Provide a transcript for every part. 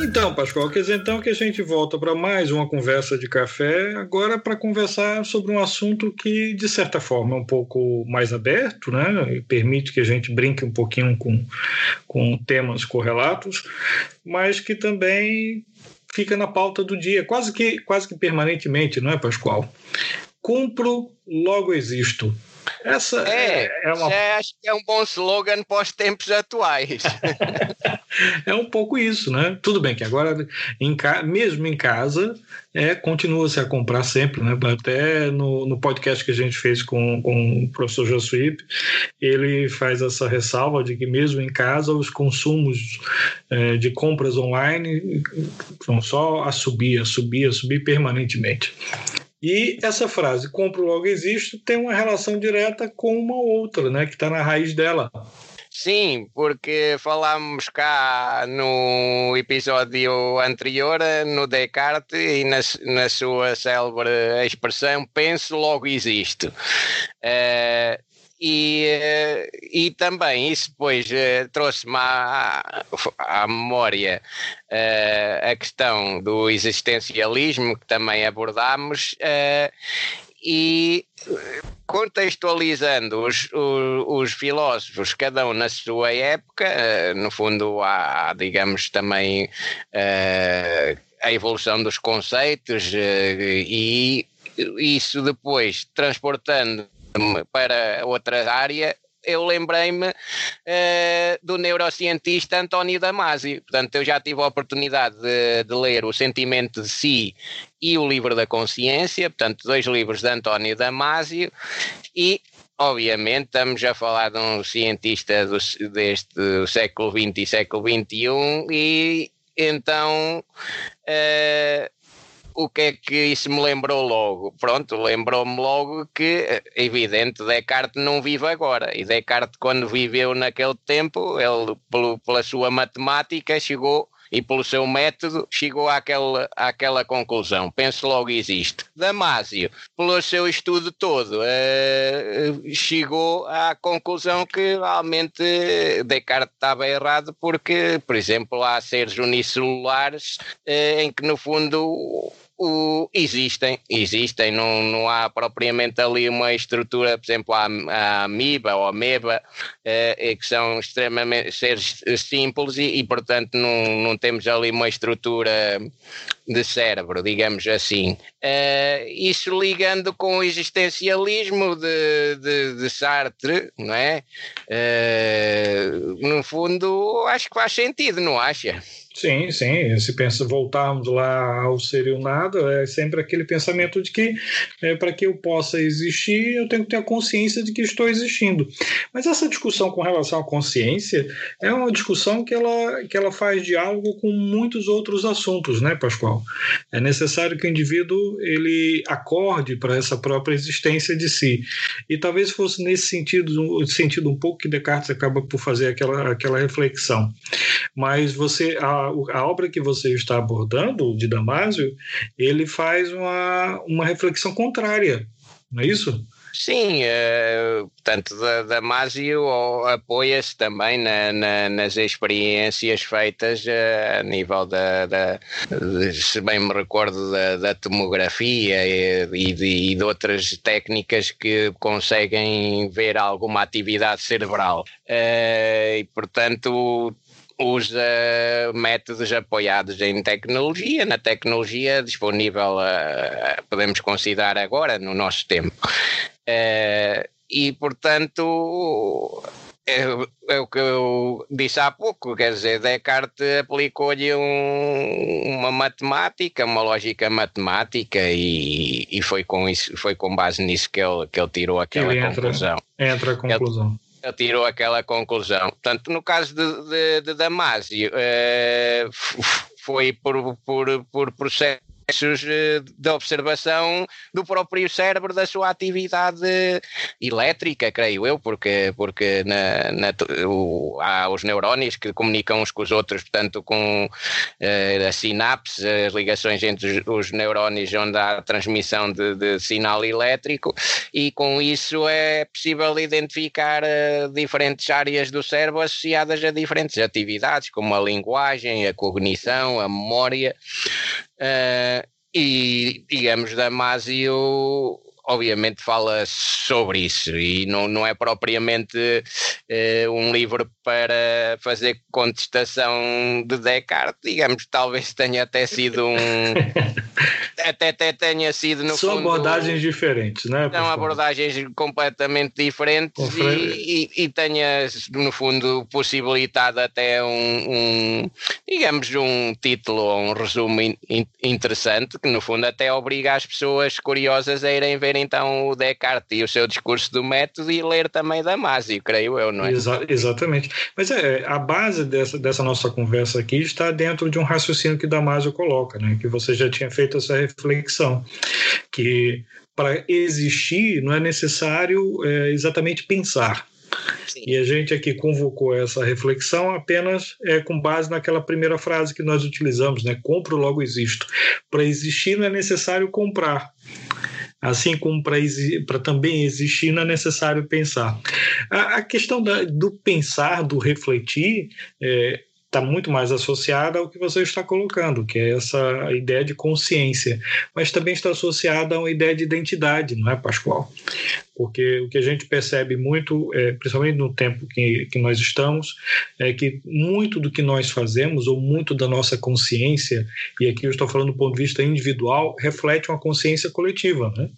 Então, Pascoal, quer dizer então que a gente volta para mais uma conversa de café, agora para conversar sobre um assunto que, de certa forma, é um pouco mais aberto, né? E permite que a gente brinque um pouquinho com, com temas correlatos, mas que também fica na pauta do dia, quase que, quase que permanentemente, não é, Pascoal? Cumpro, logo existo. Essa é, é uma... acho que é um bom slogan para os tempos atuais. é um pouco isso, né? Tudo bem que agora, em ca... mesmo em casa, é, continua-se a comprar sempre, né? Até no, no podcast que a gente fez com, com o professor Josuípe, ele faz essa ressalva de que mesmo em casa os consumos é, de compras online vão só a subir, a subir, a subir permanentemente. E essa frase, compro logo existo, tem uma relação direta com uma outra, né, que está na raiz dela. Sim, porque falámos cá no episódio anterior, no Descartes, e na, na sua célebre expressão, penso, logo existo. Uh, e, eh, e também isso depois uh, trouxe-me à, à, memória uh, a questão do existencialismo, que também abordámos, uh, e contextualizando os, os, os, filósofos, cada um na sua época, no fundo há, digamos, também a evolução dos conceitos e isso depois transportando para outra área, eu lembrei-me uh, do neurocientista António Damasio. Portanto, eu já tive a oportunidade de, de, ler O Sentimento de Si e O Livro da Consciência, portanto, dois livros de António Damasio, e obviamente estamos a falar de um cientista do, deste século XX e século XXI, e então. Uh, o que é que isso me lembrou logo? Pronto, lembrou-me logo que, é evidente, Descartes não vive agora. E Descartes, quando viveu naquele tempo, ele, pelo, pela sua matemática, chegou e pelo seu método chegou àquela, àquela conclusão. Penso logo existe. Damásio, pelo seu estudo todo, uh, chegou à conclusão que realmente Descartes estava errado porque, por exemplo, há seres unicelulares uh, em que no fundo o, existem, existem, não, não há propriamente ali uma estrutura, por exemplo, a, a amiba ou a ameba, eh, que são extremamente seres simples e, e, portanto, não, não temos ali uma estrutura de cérebro, digamos assim. Uh, isso ligando com o existencialismo de, de, de Sartre, não é? Uh, no fundo, acho que faz sentido, não acha? Sim, sim. Se pensa voltarmos lá ao ser e o nada, é sempre aquele pensamento de que é, para que eu possa existir, eu tenho que ter a consciência de que estou existindo. Mas essa discussão com relação à consciência é uma discussão que ela, que ela faz diálogo com muitos outros assuntos, né, Pascoal? É necessário que o indivíduo ele acorde para essa própria existência de si. E talvez fosse nesse sentido, sentido um pouco que Descartes acaba por fazer aquela, aquela reflexão. Mas você a, a, obra que você está abordando, de Damásio, ele faz uma, uma reflexão contrária, não é isso? Sim, uh, portanto, Damásio apoia-se também na, na, nas experiências feitas uh, a nível da, da se bem me recordo, da, da tomografia e, e, de, e, de, outras técnicas que conseguem ver alguma atividade cerebral. E, portanto, usa métodos apoiados em tecnologia, na tecnologia disponível, uh, podemos considerar agora, no nosso tempo. Uh, e, portanto, é, é, o que eu disse há pouco, quer dizer, Descartes aplicou-lhe um, uma matemática, uma lógica matemática e, e, foi, com isso, foi com base nisso que ele, que ele tirou aquela ele entra, conclusão. Entra a conclusão. Ele tirou aquela conclusão. Portanto, no caso de, de, de Damásio, uh, foi por, por, por processo processos eh, de observação do próprio cérebro, da sua atividade elétrica, creio eu, porque, porque na, na, o, há os neurónios que comunicam uns com os outros, portanto, com uh, a sinapse, as ligações entre os, os neurónios onde há transmissão de, de, sinal elétrico, e com isso é possível identificar uh, diferentes áreas do cérebro associadas a diferentes atividades, como a linguagem, a cognição, a memória. Uh, e, digamos, Damasio obviamente fala sobre isso e não, não é propriamente uh, um livro para fazer contestação de Descartes, digamos, talvez tenha até sido um até, até tenha sido no São fundo, abordagens diferentes, né? São abordagens completamente diferentes e, e, e, tenha no fundo possibilitado até um, um digamos um título ou um resumo in, in, interessante que no fundo até obriga as pessoas curiosas a irem ver então o Descartes e o seu discurso do método e ler também Damasio, creio eu, não é? Exa exatamente. Mas é, a base dessa, dessa nossa conversa aqui está dentro de um raciocínio que Damasio coloca, né? Que você já tinha feito essa reflexão, que para existir não é necessário é, exatamente pensar. Sim. E a gente aqui convocou essa reflexão apenas é, com base naquela primeira frase que nós utilizamos, né? Compro, logo existo. Para existir não é necessário comprar. Assim como para também existir não é necessário pensar. A, a questão da, do pensar, do refletir, é, está muito mais associada ao que você está colocando, que é essa ideia de consciência, mas também está associada a uma ideia de identidade, não é, Pascoal? Porque o que a gente percebe muito, é, principalmente no tempo que, que nós estamos, é que muito do que nós fazemos, ou muito da nossa consciência, e aqui eu estou falando do ponto de vista individual, reflete uma consciência coletiva, né?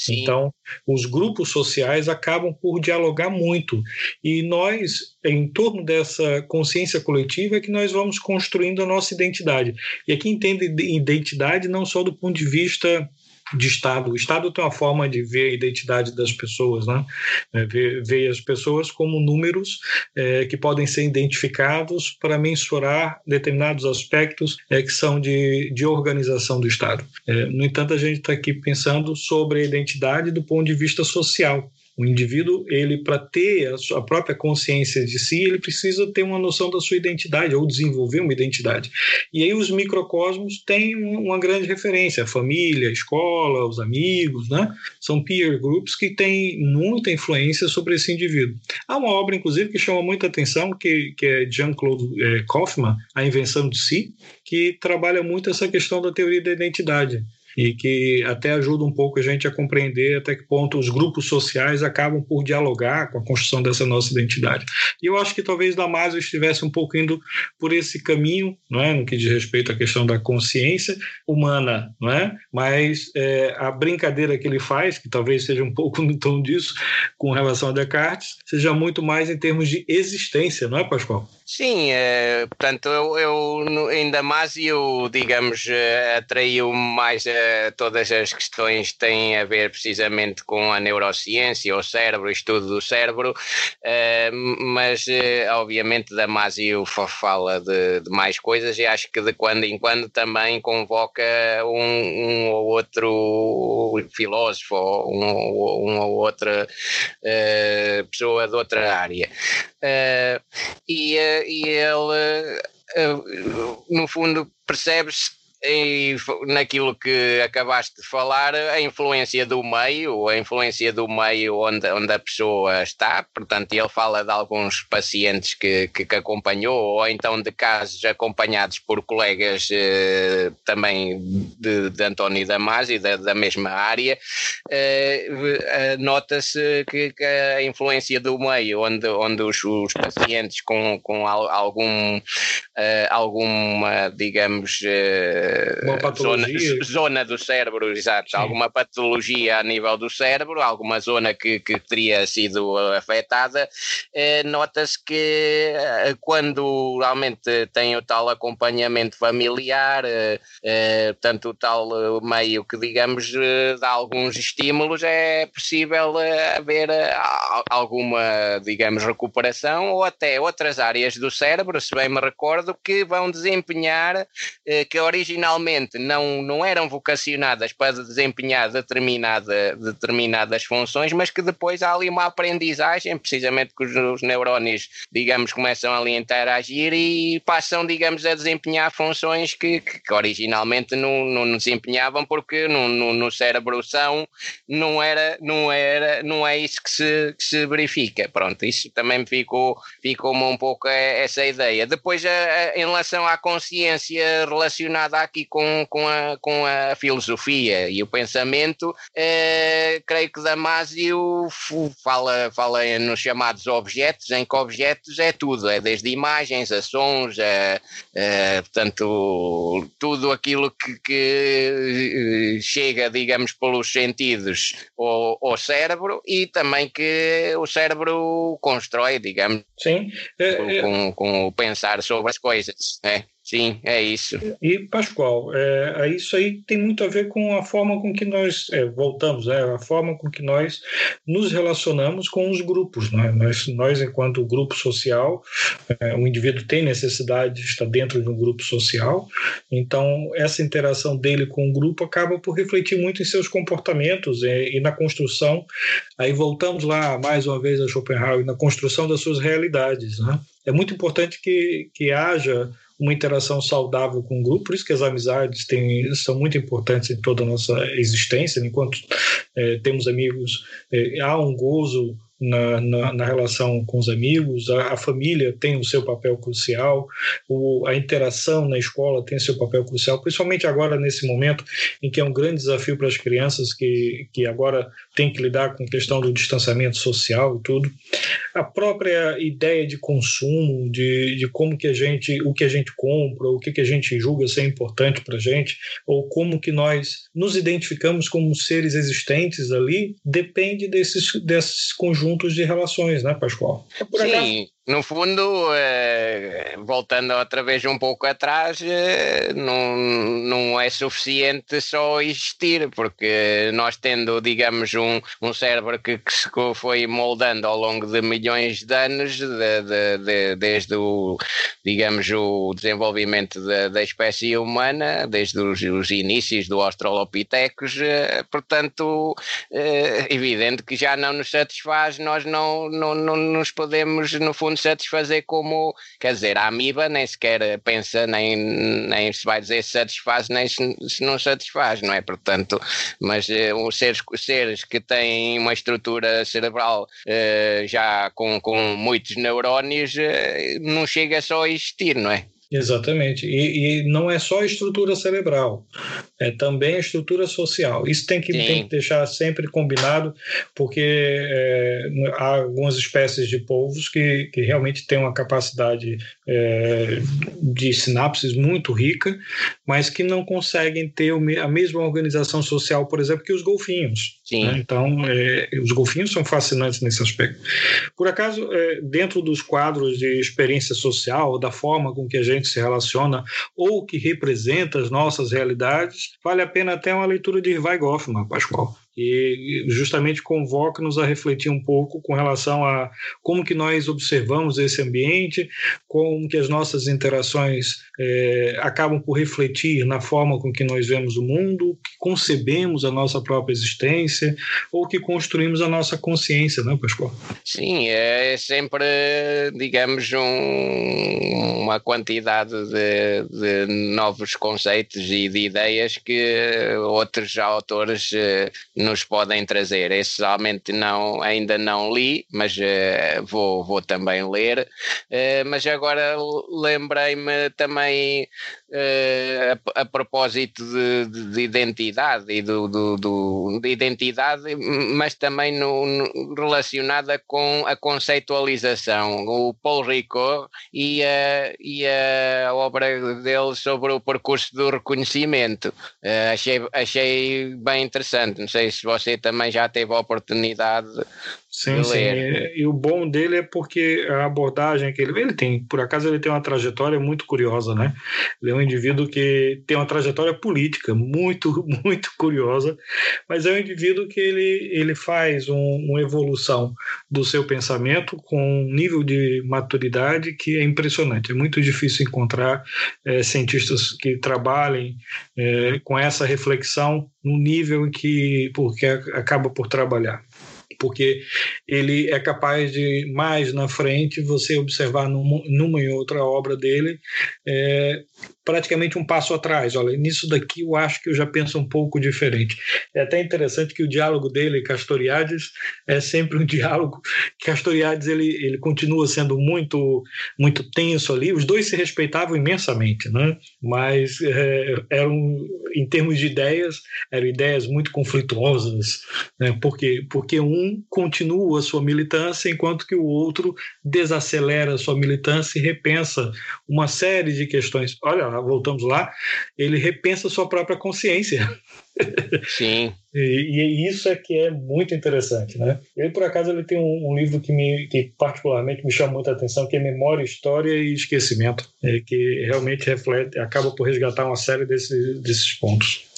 Sim. Então, os grupos sociais acabam por dialogar muito. E nós, em torno dessa consciência coletiva, é que nós vamos construindo a nossa identidade. E aqui entende identidade não só do ponto de vista de Estado. O Estado tem uma forma de ver a identidade das pessoas, né? É, ver, ver as pessoas como números é, que podem ser identificados para mensurar determinados aspectos é, que são de, de organização do Estado. É, no entanto, a gente está aqui pensando sobre a identidade do ponto de vista social. O indivíduo, ele para ter a sua própria consciência de si, ele precisa ter uma noção da sua identidade ou desenvolver uma identidade. E aí os microcosmos têm uma grande referência, a família, a escola, os amigos, né? São peer groups que têm muita influência sobre esse indivíduo. Há uma obra, inclusive, que chama muita atenção, que, que é Jean-Claude é, Kaufmann, A Invenção de Si, que trabalha muito essa questão da teoria da identidade e que até ajuda um pouco a gente a compreender até que ponto os grupos sociais acabam por dialogar com a construção dessa nossa identidade. E eu acho que talvez Damasio estivesse um pouco indo por esse caminho, não é, no que diz respeito à questão da consciência humana, não é? Mas é, a brincadeira que ele faz, que talvez seja um pouco no tom disso, com relação a Descartes, seja muito mais em termos de existência, não é, Pascoal? Sim, é, portanto, eu, eu ainda mais eu, digamos, eh, atraiu mais uh, todas as questões que têm a ver precisamente com a neurociência, o cérebro, o estudo do cérebro, uh, mas uh, obviamente Damasio fala de, de, mais coisas e acho que de quando em quando também convoca um, um ou outro filósofo um, um ou outra pessoa de outra área. e e ele, eh, no fundo, percebe-se e naquilo que acabaste de falar, a influência do meio, a influência do meio onde, onde a pessoa está, portanto, ele fala de alguns pacientes que, que, que acompanhou, ou então de casos acompanhados por colegas eh, também de, de António Damasio, da, da mesma área, eh, eh, nota-se que, que, a influência do meio, onde, onde os, os pacientes com, com algum, eh, alguma, digamos, eh, zona, zona, do cérebro, exato, Sim. alguma patologia a nível do cérebro, alguma zona que, que teria sido afetada, eh, nota-se que eh, quando realmente tem o tal acompanhamento familiar, eh, eh tanto o tal eh, meio que digamos eh, dá alguns estímulos, é possível haver alguma, digamos, recuperação ou até outras áreas do cérebro, se bem me recordo, que vão desempenhar, que originalmente originalmente não, não eram vocacionadas para desempenhar determinada, determinadas funções, mas que depois há ali uma aprendizagem, precisamente que os, os neurónios, digamos, começam ali a interagir e passam, digamos, a desempenhar funções que, que, originalmente não, não desempenhavam porque no, no, no cérebro são não era, não era, não é isso que se, que se verifica. Pronto, isso também ficou, ficou-me um pouco essa ideia. Depois, a, a, em relação à consciência relacionada aqui com, com, a, com a filosofia e o pensamento, eh, creio que Damasio fala, fala nos chamados objetos, em que objetos é tudo, é desde imagens a sons, a, a portanto, tudo aquilo que, que eh, chega, digamos, pelos sentidos ao, ao cérebro e também que o cérebro constrói, digamos, Sim. É, com, é... com, com o pensar sobre as coisas. É. Sim, é isso. E, Pascoal, é, isso aí tem muito a ver com a forma com que nós, é, voltamos, né, a forma com que nós nos relacionamos com os grupos. Né? Nós, nós, enquanto grupo social, é, o indivíduo tem necessidade de estar dentro de um grupo social, então essa interação dele com o grupo acaba por refletir muito em seus comportamentos e, e na construção, aí voltamos lá mais uma vez a Schopenhauer, na construção das suas realidades. Né? É muito importante que, que haja uma interação saudável com o grupo, por isso que as amizades têm, são muito importantes em toda a nossa existência, enquanto é, temos amigos, é, há um gozo na, na, na, relação com os amigos, a, a, família tem o seu papel crucial, o, a interação na escola tem o seu papel crucial, principalmente agora nesse momento em que é um grande desafio para as crianças que, que agora tem que lidar com a questão do distanciamento social e tudo. A própria ideia de consumo, de, de como que a gente, o que a gente compra, o que, que a gente julga ser importante para a gente, ou como que nós nos identificamos como seres existentes ali, depende desses, desses conjuntos de relações, né, Pascoal? É Sim, acaso... no fundo, eh, voltando outra vez um pouco atrás, eh, não, não é suficiente só existir, porque nós tendo, digamos, um, um cérebro que, que se foi moldando ao longo de milhões de anos, de, de, de, desde o, digamos, o desenvolvimento da, espécie humana, desde os, os inícios do Australopithecus, eh, portanto, evidente que já não nos satisfaz nós não, não, não nos podemos, no fundo, satisfazer como, quer dizer, a amiba nem sequer pensa, nem, nem se vai dizer se satisfaz, nem se, se não satisfaz, não é? Portanto, mas uh, os seres, seres que têm uma estrutura cerebral uh, já com, com muitos neurónios, uh, não chega só a existir, não é? Exatamente. E, e, não é só a estrutura cerebral, é também a estrutura social. Isso tem que, tem que deixar sempre combinado, porque é, há algumas espécies de povos que, que realmente têm uma capacidade é, de sinapses muito rica, mas que não conseguem ter a mesma organização social, por exemplo, que os golfinhos. Né? Então, é, os golfinhos são fascinantes nesse aspecto. Por acaso, é, dentro dos quadros de experiência social, da forma com que a gente gente se relaciona ou que representa as nossas realidades, vale a pena até uma leitura de Irvai Goffman, Pascoal. E justamente convoca-nos a refletir um pouco com relação a como que nós observamos esse ambiente, como que as nossas interações é, acabam por refletir na forma com que nós vemos o mundo, que concebemos a nossa própria existência ou que construímos a nossa consciência, não é, Pascoal? Sim, é sempre, digamos, um, uma quantidade de, de, novos conceitos e de ideias que outros autores eh, nos podem trazer. Esse realmente não, ainda não li, mas uh, vou, vou também ler. Uh, mas agora lembrei-me também 哎。Uh, a, a, propósito de, de, de, identidade e do, do, do, de identidade, mas também no, no, relacionada com a conceitualização. O Paul Ricoeur e a, e a obra dele sobre o percurso do reconhecimento. Uh, achei, achei bem interessante. Não sei se você também já teve a oportunidade Sim, sim. E, e, o bom dele é porque a abordagem que ele, ele tem, por acaso ele tem uma trajetória muito curiosa, né? Ele é um um indivíduo que tem uma trajetória política muito, muito curiosa, mas é um indivíduo que ele, ele faz um, uma evolução do seu pensamento com um nível de maturidade que é impressionante. É muito difícil encontrar é, cientistas que trabalhem é, com essa reflexão no nível em que porque acaba por trabalhar porque ele é capaz de mais na frente você observar numa, e outra obra dele é, praticamente um passo atrás. Olha, nisso daqui eu acho que eu já penso um pouco diferente. É até interessante que o diálogo dele Castoriades é sempre um diálogo. Castoriades ele, ele continua sendo muito muito tenso ali. Os dois se respeitavam imensamente, né? Mas é, eram em termos de ideias eram ideias muito conflituosas, né? Porque porque um continua a sua militância enquanto que o outro desacelera a sua militância e repensa uma série de questões. Olha, voltamos lá, ele repensa sua própria consciência. Sim. e, e, isso é que é muito interessante, né? Ele, por acaso, ele tem um, um, livro que, me, que particularmente me chama muita atenção, que é Memória, História e Esquecimento, é, que realmente reflete, acaba por resgatar uma série desse, desses pontos.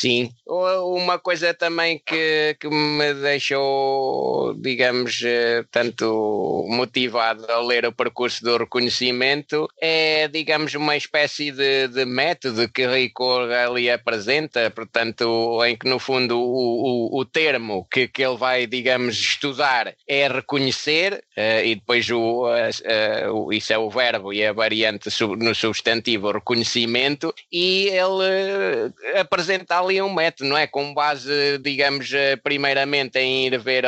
Sim, uma coisa também que, que me deixou, digamos, eh, tanto motivado a ler o percurso do reconhecimento é, digamos, uma espécie de, de método que Ricoeur ali apresenta, portanto, em que no fundo o, o, o termo que, que ele vai, digamos, estudar é reconhecer, uh, e depois o, uh, uh, isso é o verbo e a variante no substantivo reconhecimento, e ele apresenta ali um método, não é? Com base, digamos, eh, primeiramente em ir ver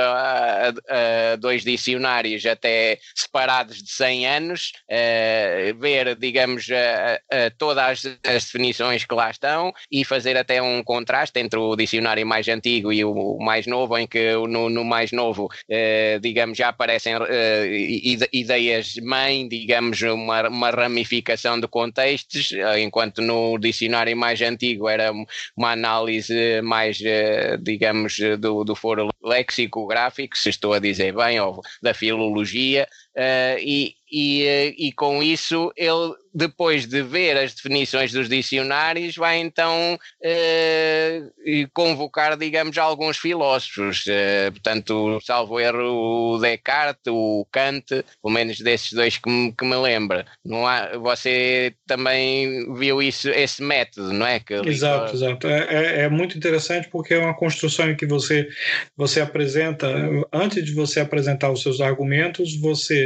dois dicionários até separados de 100 anos, uh, ver, digamos, todas as, as, definições que lá estão e fazer até um contraste entre o dicionário mais antigo e o mais novo, em que no, no mais novo, uh, digamos, já aparecem ideias mãe, digamos, uma, uma ramificação de contextos, enquanto no dicionário mais antigo era uma análise mais, eh, digamos, do, do foro lexicográfico, se estou a dizer bem, ou da filologia, uh, e, e, eh, e com isso ele depois de ver as definições dos dicionários, vai então eh, convocar, digamos, alguns filósofos. Eh, portanto, salvo erro, o Descartes, o Kant, pelo menos desses dois que me, que me lembra. Não há, você também viu isso, esse método, não é? Que exato, exato. É, é, é, muito interessante porque é uma construção em que você, você apresenta, antes de você apresentar os seus argumentos, você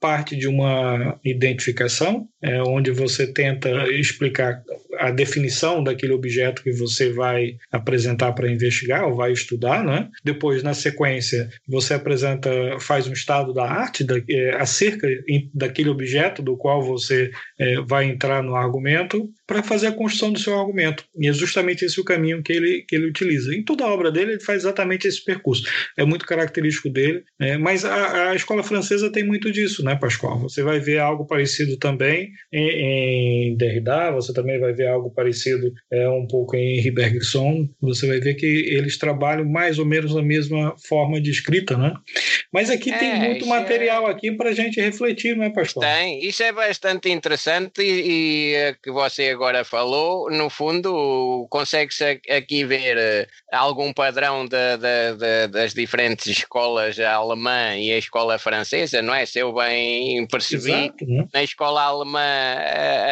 parte de uma identificação, é, onde você tenta explicar a definição daquele objeto que você vai apresentar para investigar ou vai estudar, né? Depois, na sequência, você apresenta, faz um estado da arte da, é, acerca daquele objeto do qual você é, vai entrar no argumento para fazer a construção do seu argumento. E é justamente esse o caminho que ele, que ele utiliza. Em toda a obra dele, ele faz exatamente esse percurso. É muito característico dele, né? mas a, a escola francesa tem muito disso, né, Pascoal? Você vai ver algo parecido também em, em Derrida, você também vai ver algo parecido é, um pouco em Henri Bergson, você vai ver que eles trabalham mais ou menos a mesma forma de escrita, né? Mas aqui é, tem muito material é... aqui para a gente refletir, não é, Pascoal? Tem, isso é bastante interessante e, e é que você agora falou, no fundo, consegue-se aqui ver eh, algum padrão de, de, de, das diferentes escolas alemã e a escola francesa, não é? Se eu bem percebi, Exato, né? na escola alemã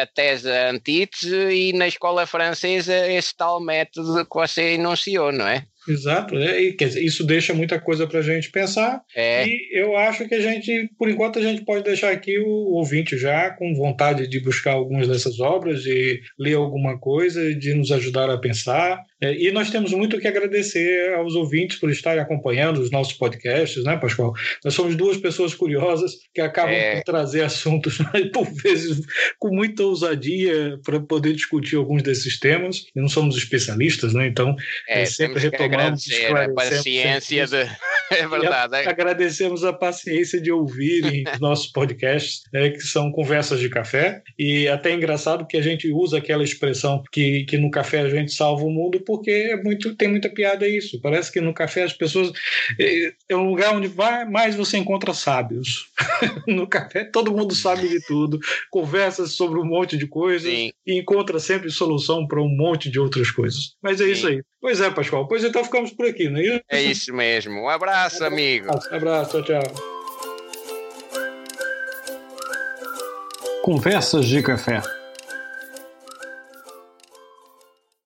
a tese antítese e na escola francesa esse tal método que você enunciou, não é? Exato, e, quer dizer, isso deixa muita coisa para a gente pensar. É. E eu acho que a gente, por enquanto, a gente pode deixar aqui o ouvinte já com vontade de buscar algumas dessas obras, de ler alguma coisa, de nos ajudar a pensar. É, e nós temos muito que agradecer aos ouvintes por estarem acompanhando os nossos podcasts, né, Pascoal? Nós somos duas pessoas curiosas que acabam é. por trazer assuntos, por vezes, com muita ousadia para poder discutir alguns desses temas. E não somos especialistas, né? Então, é, sempre retomamos. Agradecer a paciência de É verdade. É. Agradecemos a paciência de ouvirem nossos podcasts, né, que são conversas de café. E até é engraçado que a gente usa aquela expressão que, que no café a gente salva o mundo, porque é muito, tem muita piada isso. Parece que no café as pessoas. É, é um lugar onde vai, mais você encontra sábios. no café todo mundo sabe de tudo, conversa sobre um monte de coisas Sim. e encontra sempre solução para um monte de outras coisas. Mas é Sim. isso aí. Pois é, Pascoal. Pois então ficamos por aqui, não é isso? É isso mesmo. Um abraço, amigo. Um abraço, tchau, tchau. Conversas de Café.